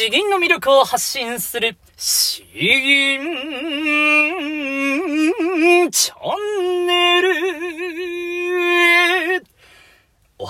詩吟の魅力を発信する、詩吟チャンネル。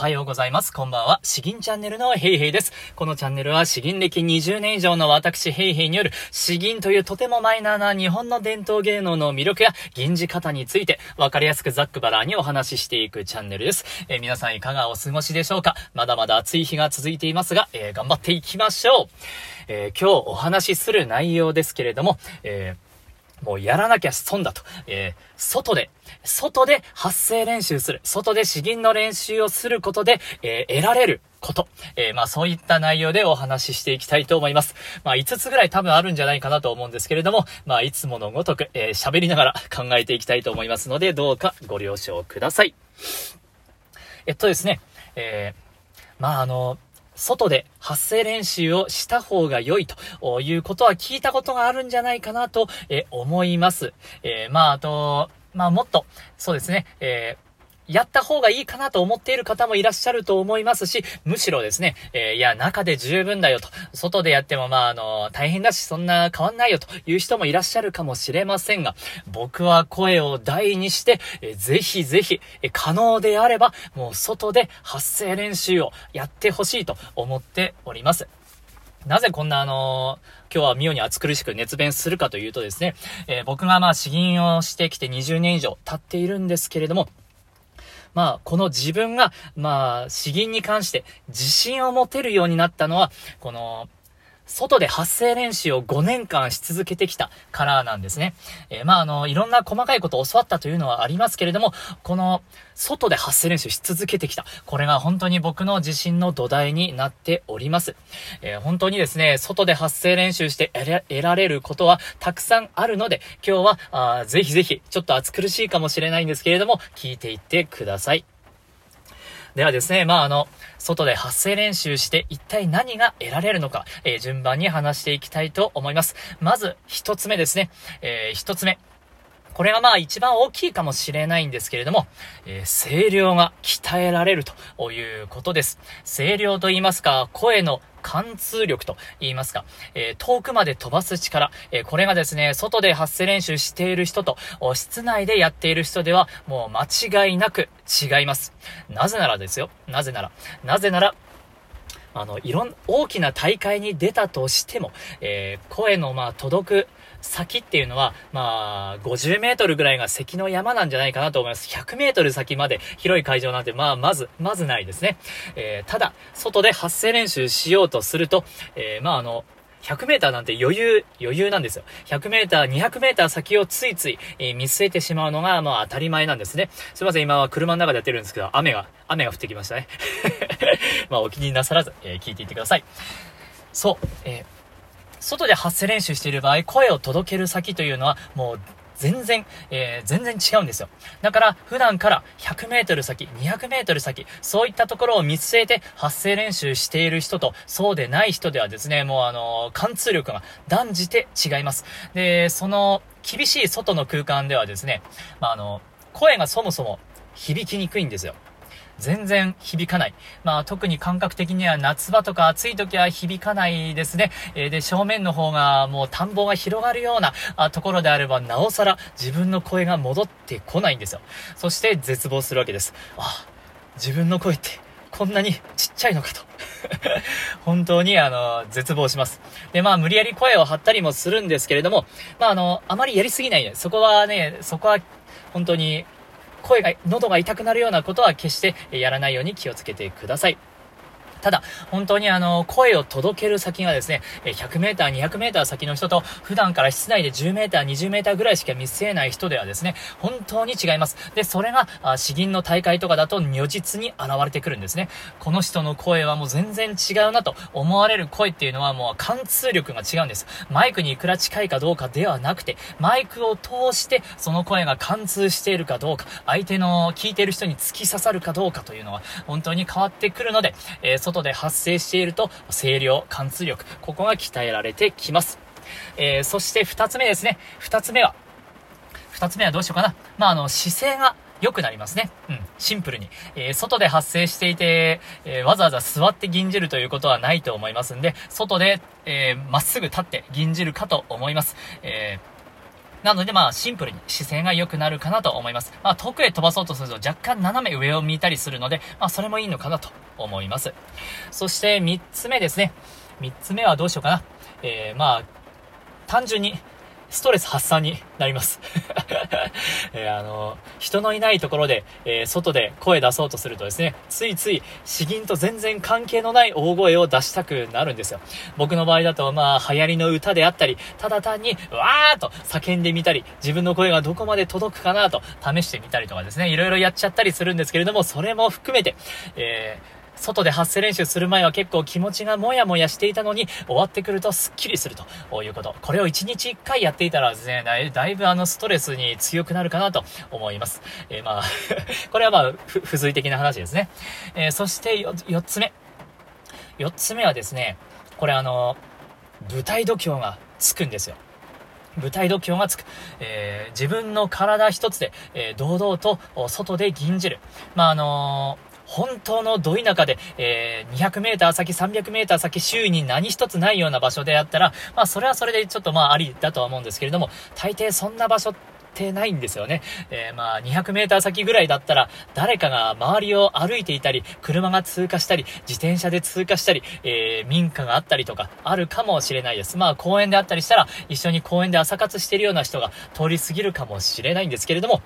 はようございます。こんばんは。詩吟チャンネルのヘイヘイです。このチャンネルは詩吟歴20年以上の私ヘイヘイによる詩吟というとてもマイナーな日本の伝統芸能の魅力や吟じ方についてわかりやすくざっくばらにお話ししていくチャンネルです。えー、皆さんいかがお過ごしでしょうか？まだまだ暑い日が続いていますが、えー、頑張っていきましょう。えー、今日お話しする内容ですけれども、えーもうやらなきゃ損だと。えー、外で、外で発声練習する。外で詩吟の練習をすることで、えー、得られること。えー、まあそういった内容でお話ししていきたいと思います。まあ5つぐらい多分あるんじゃないかなと思うんですけれども、まあいつものごとく、え喋りながら考えていきたいと思いますので、どうかご了承ください。えっとですね、えまああの、外で発声練習をした方が良いということは聞いたことがあるんじゃないかなと、え思います。え、まあ、あと、まあ、もっと、そうですね、えーやった方がいいかなと思っている方もいらっしゃると思いますし、むしろですね、えー、いや、中で十分だよと、外でやってもまあ、あの、大変だし、そんな変わんないよという人もいらっしゃるかもしれませんが、僕は声を大にして、えー、ぜひぜひ、えー、可能であれば、もう外で発声練習をやってほしいと思っております。なぜこんなあのー、今日は妙に暑苦しく熱弁するかというとですね、えー、僕がまあ詩吟をしてきて20年以上経っているんですけれども、まあ、この自分が、まあ、詩吟に関して自信を持てるようになったのは、この、外で発声練習を5年間し続けてきたからなんですね。えー、まあ、あの、いろんな細かいことを教わったというのはありますけれども、この、外で発声練習し続けてきた。これが本当に僕の自信の土台になっております。えー、本当にですね、外で発声練習して得られることはたくさんあるので、今日は、あぜひぜひ、ちょっと暑苦しいかもしれないんですけれども、聞いていってください。ではですね、まあ、あの、外で発声練習して一体何が得られるのか、えー、順番に話していきたいと思います。まず、一つ目ですね。えー、一つ目。これがまあ一番大きいかもしれないんですけれども、えー、声量が鍛えられるということです。声量と言いますか、声の貫通力と言いますか、えー、遠くまで飛ばす力、えー、これがですね、外で発声練習している人と、室内でやっている人では、もう間違いなく違います。なぜならですよ。なぜなら。なぜなら、あの、いろん、大きな大会に出たとしても、えー、声の、まあ、届く先っていうのは、まあ、50メートルぐらいが関の山なんじゃないかなと思います。100メートル先まで広い会場なんて、まあ、まず、まずないですね。えー、ただ、外で発声練習しようとすると、えー、まあ、あの、100メーターなんて余裕、余裕なんですよ。100メーター、200メーター先をついつい、えー、見据えてしまうのが、まあ当たり前なんですね。すいません、今は車の中でやってるんですけど、雨が、雨が降ってきましたね。まあお気になさらず、えー、聞いていってください。そう、えー、外で発声練習している場合、声を届ける先というのは、もう全然、えー、全然違うんですよ。だから、普段から100メートル先、200メートル先、そういったところを見据えて発声練習している人と、そうでない人ではですね、もうあの、貫通力が断じて違います。で、その、厳しい外の空間ではですね、まあ、あの、声がそもそも響きにくいんですよ。全然響かない。まあ特に感覚的には夏場とか暑い時は響かないですね。えー、で、正面の方がもう田んぼが広がるようなあところであれば、なおさら自分の声が戻ってこないんですよ。そして絶望するわけです。あ、自分の声ってこんなにちっちゃいのかと。本当に、あの、絶望します。で、まあ、無理やり声を張ったりもするんですけれども、まあ、あの、あまりやりすぎないで、そこはね、そこは、本当に、声が、喉が痛くなるようなことは決してやらないように気をつけてください。ただ、本当にあの、声を届ける先がですね、100メーター、200メーター先の人と、普段から室内で10メーター、20メーターぐらいしか見据えない人ではですね、本当に違います。で、それが、詩吟の大会とかだと如実に現れてくるんですね。この人の声はもう全然違うなと思われる声っていうのはもう貫通力が違うんです。マイクにいくら近いかどうかではなくて、マイクを通してその声が貫通しているかどうか、相手の聞いている人に突き刺さるかどうかというのは本当に変わってくるので、えー外で発生していると、声量、貫通力、ここが鍛えられてきます。えー、そして二つ目ですね。二つ目は、二つ目はどうしようかな。まあ、あの、姿勢が良くなりますね。うん、シンプルに。えー、外で発生していて、えー、わざわざ座って銀じるということはないと思いますんで、外で、えー、まっすぐ立って銀じるかと思います。えなのでまあシンプルに姿勢が良くなるかなと思います。まあ遠くへ飛ばそうとすると若干斜め上を見たりするので、まあそれもいいのかなと思います。そして3つ目ですね。3つ目はどうしようかな。えー、まあ単純にストレス発散になります。えー、あの、人のいないところで、えー、外で声出そうとするとですね、ついつい詩吟と全然関係のない大声を出したくなるんですよ。僕の場合だと、まあ、流行りの歌であったり、ただ単に、わーと叫んでみたり、自分の声がどこまで届くかなと試してみたりとかですね、いろいろやっちゃったりするんですけれども、それも含めて、えー外で発声練習する前は結構気持ちがもやもやしていたのに、終わってくるとスッキリするということ。これを1日1回やっていたらですね、だいぶあのストレスに強くなるかなと思います。えー、まあ これはまあ、付随的な話ですね。えー、そして4つ目。4つ目はですね、これあの、舞台度胸がつくんですよ。舞台度胸がつく。えー、自分の体一つで、えー、堂々と外で銀じる。まあ、あのー本当のど田舎で、えー、200メーター先、300メーター先、周囲に何一つないような場所であったら、まあ、それはそれでちょっとまあ、ありだとは思うんですけれども、大抵そんな場所ってないんですよね。えー、まあ、200メーター先ぐらいだったら、誰かが周りを歩いていたり、車が通過したり、自転車で通過したり、えー、民家があったりとか、あるかもしれないです。まあ、公園であったりしたら、一緒に公園で朝活してるような人が通り過ぎるかもしれないんですけれども、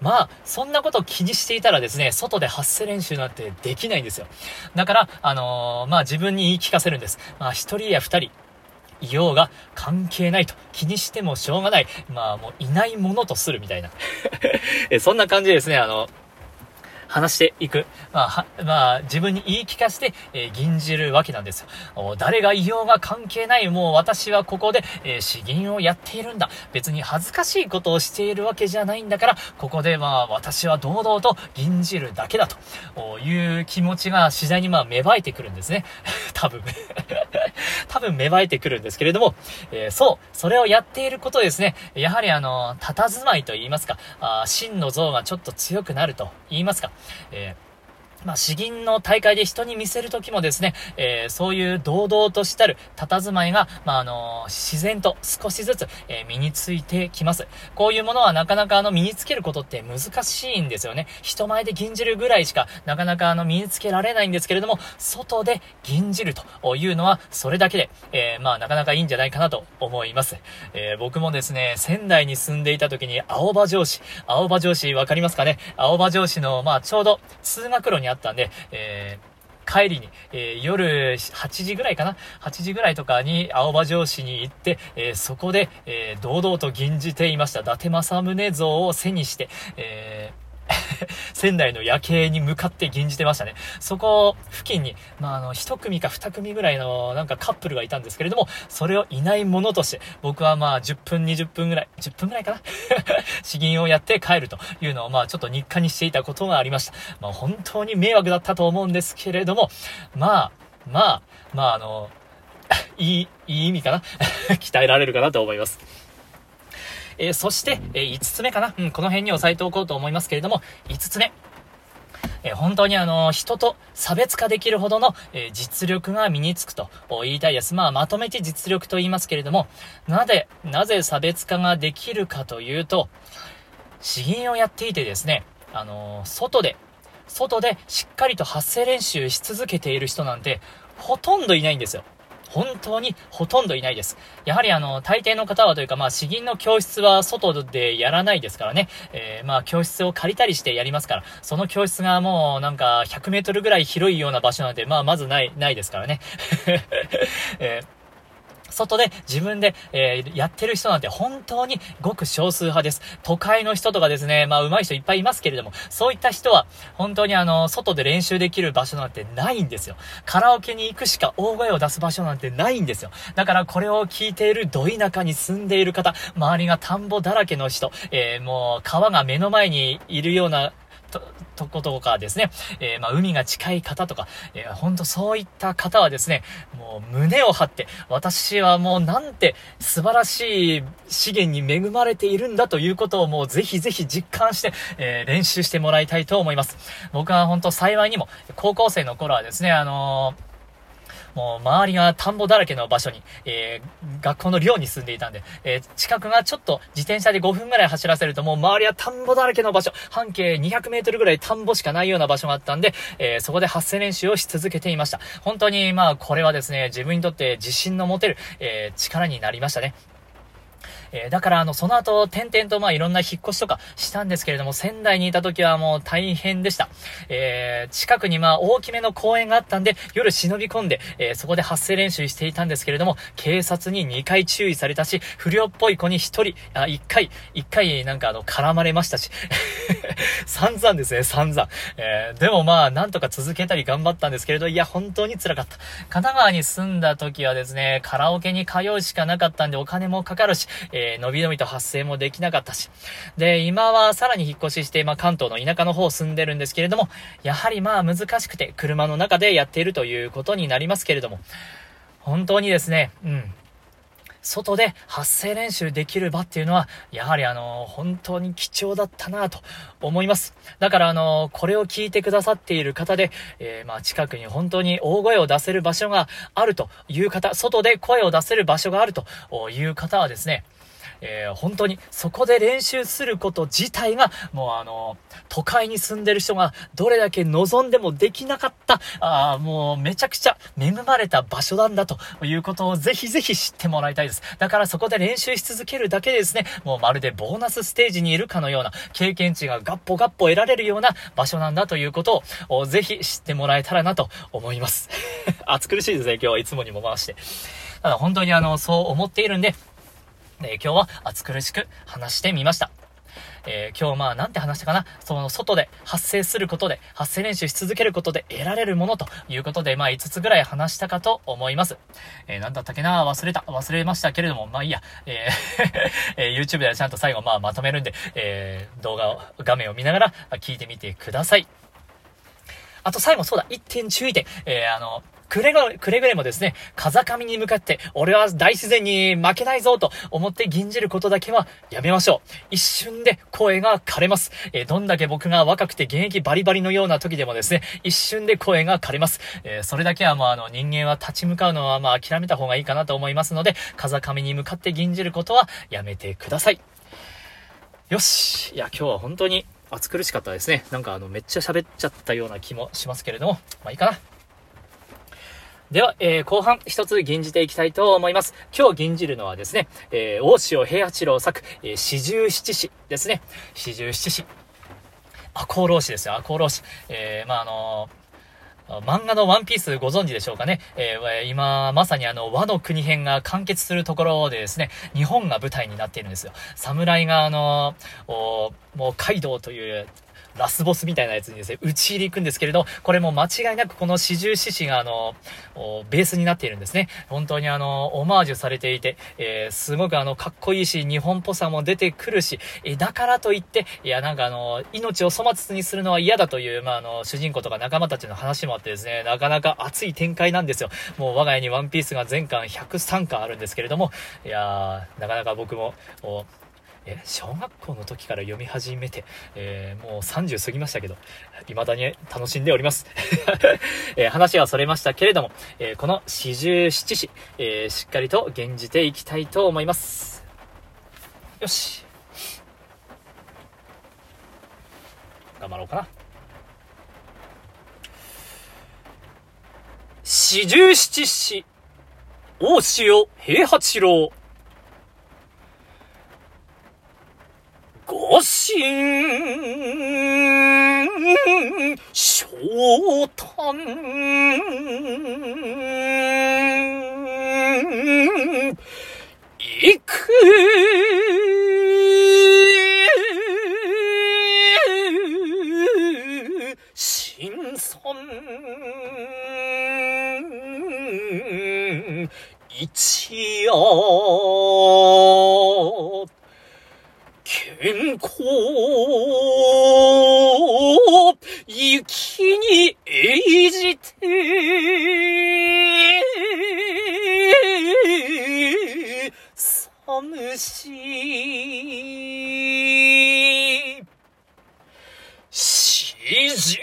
まあ、そんなことを気にしていたらですね、外で発声練習なんてできないんですよ。だから、あのー、まあ自分に言い聞かせるんです。まあ一人や二人、いようが関係ないと気にしてもしょうがない。まあもういないものとするみたいな。そんな感じでですね、あの、話していく。まあ、まあ、自分に言い聞かせて、えー、吟じるわけなんですよ。誰がいようが関係ない。もう私はここで、えー、詩吟をやっているんだ。別に恥ずかしいことをしているわけじゃないんだから、ここでまあ、私は堂々と吟じるだけだという気持ちが次第にまあ、芽生えてくるんですね。多分。多分芽生えてくるんですけれども、えー、そう、それをやっていることですね。やはりあの、佇まいと言いますか、あ真の像がちょっと強くなると言いますか、えーまあ、詩吟の大会で人に見せるときもですね、えー、そういう堂々としたる佇まいが、まあ、あのー、自然と少しずつ、えー、身についてきます。こういうものはなかなかあの、身につけることって難しいんですよね。人前で吟じるぐらいしか、なかなかあの、身につけられないんですけれども、外で吟じるというのは、それだけで、えまあ、なかなかいいんじゃないかなと思います。え僕もですね、仙台に住んでいた時に、青葉城市、青葉城市わかりますかね？青葉城市の、まあ、ちょうど通学路にあったんで、えー帰りに、えー、夜8時ぐらいかな ?8 時ぐらいとかに青葉城市に行って、えー、そこで、えー、堂々と吟じていました。伊達政宗像を背にして、えー 仙台の夜景に向かって吟じてましたね。そこ付近に、まあ、あの、一組か二組ぐらいのなんかカップルがいたんですけれども、それをいないものとして、僕はまあ、10分、20分ぐらい、10分ぐらいかな詩吟をやって帰るというのを、まあ、ちょっと日課にしていたことがありました。まあ、本当に迷惑だったと思うんですけれども、まあ、まあ、まあ、あの、いい、いい意味かな？鍛えられるかなと思います。えー、そして、えー、5つ目かな。うん、この辺に押さえておこうと思いますけれども、5つ目。えー、本当にあの、人と差別化できるほどの、え実力が身につくと言いたいです。まあ、まとめて実力と言いますけれども、なぜ、なぜ差別化ができるかというと、詩吟をやっていてですね、あの外で、外でしっかりと発声練習し続けている人なんて、ほとんどいないんですよ。本当にほとんどいないです。やはりあの、大抵の方はというか、まあ、詩吟の教室は外でやらないですからね。えー、まあ、教室を借りたりしてやりますから、その教室がもうなんか100メートルぐらい広いような場所なんて、まあ、まずない、ないですからね。えー外で自分で、えー、やってる人なんて本当にごく少数派です。都会の人とかですね、まあ上手い人いっぱいいますけれども、そういった人は本当にあの、外で練習できる場所なんてないんですよ。カラオケに行くしか大声を出す場所なんてないんですよ。だからこれを聞いているど田舎に住んでいる方、周りが田んぼだらけの人、えー、もう川が目の前にいるようなと、とことかですね、えー、まあ、海が近い方とか、えー、ほんとそういった方はですね、もう胸を張って、私はもうなんて素晴らしい資源に恵まれているんだということをもうぜひぜひ実感して、えー、練習してもらいたいと思います。僕は本当幸いにも、高校生の頃はですね、あのーもう周りが田んぼだらけの場所に、えー、学校の寮に住んでいたんで、えー、近くがちょっと自転車で5分ぐらい走らせるともう周りは田んぼだらけの場所、半径200メートルぐらい田んぼしかないような場所があったんで、えー、そこで発声練習をし続けていました。本当にまあこれはですね、自分にとって自信の持てる、え力になりましたね。えー、だからあの、その後、点々とまあいろんな引っ越しとかしたんですけれども、仙台にいた時はもう大変でした。えー、近くにまあ大きめの公園があったんで、夜忍び込んで、えー、そこで発声練習していたんですけれども、警察に2回注意されたし、不良っぽい子に1人、あ、1回、1回なんかあの、絡まれましたし、散々ですね、散々。えー、でもまあ、なんとか続けたり頑張ったんですけれど、いや、本当に辛かった。神奈川に住んだ時はですね、カラオケに通うしかなかったんでお金もかかるし、えのびのびと発声もできなかったし。で、今はさらに引っ越しして、まあ、関東の田舎の方を住んでるんですけれども、やはりまあ難しくて、車の中でやっているということになりますけれども、本当にですね、うん。外で発声練習できる場っていうのは、やはりあの、本当に貴重だったなと思います。だからあの、これを聞いてくださっている方で、えー、まあ近くに本当に大声を出せる場所があるという方、外で声を出せる場所があるという方はですね、えー、本当にそこで練習すること自体が、もうあの、都会に住んでる人がどれだけ望んでもできなかった、あもうめちゃくちゃ恵まれた場所なんだということをぜひぜひ知ってもらいたいです。だからそこで練習し続けるだけでですね、もうまるでボーナスステージにいるかのような経験値がガッポガッポ得られるような場所なんだということをぜひ知ってもらえたらなと思います。暑苦しいですね、今日はいつもにも回して。ただ本当にあの、そう思っているんで、え今日は暑苦しく話してみました。えー、今日まあなんて話したかな？その外で発生することで、発生練習し続けることで得られるものということで、まあ5つぐらい話したかと思います。えー、なんだったっけな？忘れた。忘れましたけれども、まあいいや。えー え YouTube ではちゃんと最後まあまとめるんで、え動画を、画面を見ながら聞いてみてください。あと最後そうだ、一点注意点。えー、あの、くれぐれ、くれぐれもですね、風上に向かって、俺は大自然に負けないぞと思って吟じることだけはやめましょう。一瞬で声が枯れます。えー、どんだけ僕が若くて現役バリバリのような時でもですね、一瞬で声が枯れます。えー、それだけはもうあの人間は立ち向かうのはまあ諦めた方がいいかなと思いますので、風上に向かって吟じることはやめてください。よし。いや、今日は本当に暑苦しかったですね。なんかあの、めっちゃ喋っちゃったような気もしますけれども、まあいいかな。では、えー、後半一つ吟じていきたいと思います。今日吟じるのはですね、えー、大塩平八郎作、えー、四十七詩ですね。四十七詩。赤穂浪士ですよ、赤穂浪士。えー、まあ、あのー、漫画のワンピースご存知でしょうかね。えー、今、まさにあの、和の国編が完結するところでですね、日本が舞台になっているんですよ。侍があのー、もう、カイドウというラスボスみたいなやつにですね、打ち入り行くんですけれど、これも間違いなくこの四十四士があの、ベースになっているんですね。本当にあの、オマージュされていて、えー、すごくあの、かっこいいし、日本っぽさも出てくるし、え、だからといって、いや、なんかあの、命を粗末にするのは嫌だという、まあ、あの、主人公とか仲間たちの話もあってですね、なかなか熱い展開なんですよ。もう我が家にワンピースが全巻103巻あるんですけれども、いやー、なかなか僕も、え小学校の時から読み始めて、えー、もう30過ぎましたけど、未だに楽しんでおります。えー、話はそれましたけれども、えー、この四十七士、えしっかりと現じていきたいと思います。よし。頑張ろうかな。四十七士、大塩平八郎。ご神、昇誕。行く。し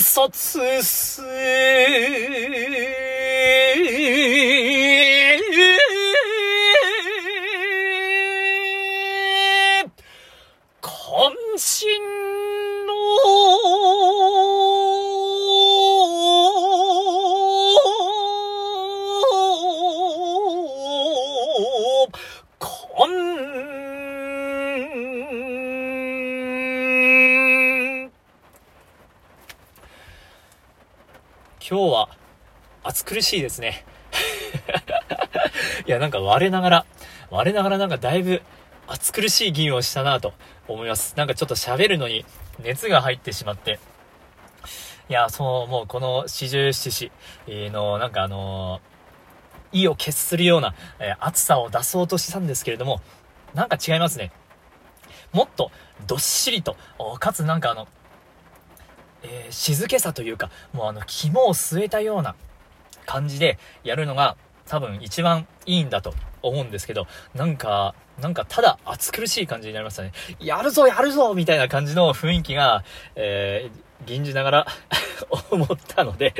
察す渾身暑苦しいですね。いや、なんか我ながら、我ながらなんかだいぶ暑苦しい議員をしたなと思います。なんかちょっと喋るのに熱が入ってしまって。いや、そう、もうこの四十七士の、なんかあのー、意を決するような、えー、暑さを出そうとしたんですけれども、なんか違いますね。もっとどっしりと、かつなんかあの、えー、静けさというか、もうあの、肝を据えたような感じでやるのが多分一番いいんだと思うんですけど、なんか、なんかただ暑苦しい感じになりましたね。やるぞやるぞみたいな感じの雰囲気が、えー、吟じながら 思ったので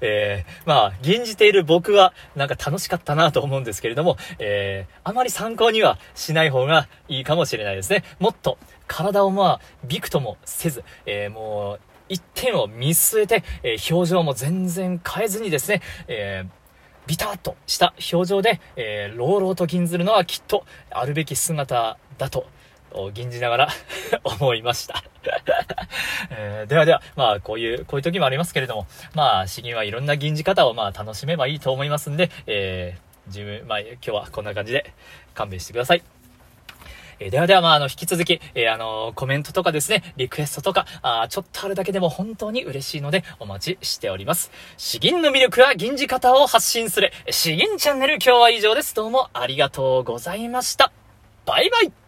えー、まあ、吟じている僕はなんか楽しかったなと思うんですけれども、えー、あまり参考にはしない方がいいかもしれないですね。もっと体をまあ、びくともせず、えー、もう、一点を見据えて、えー、表情も全然変えずにですね、えービタッとした表情で、えー、朗々と吟ずるのはきっとあるべき姿だと、吟じながら 思いました えー、ではでは、まあ、こういう、こういう時もありますけれども、まあ、詩吟はいろんな吟じ方を、まあ、楽しめばいいと思いますんで、えー、自分、まあ、今日はこんな感じで勘弁してください。え、ではでは、まあ、あの、引き続き、え、あの、コメントとかですね、リクエストとか、あちょっとあるだけでも本当に嬉しいので、お待ちしております。詩吟の魅力は銀字方を発信する、詩吟チャンネル今日は以上です。どうもありがとうございました。バイバイ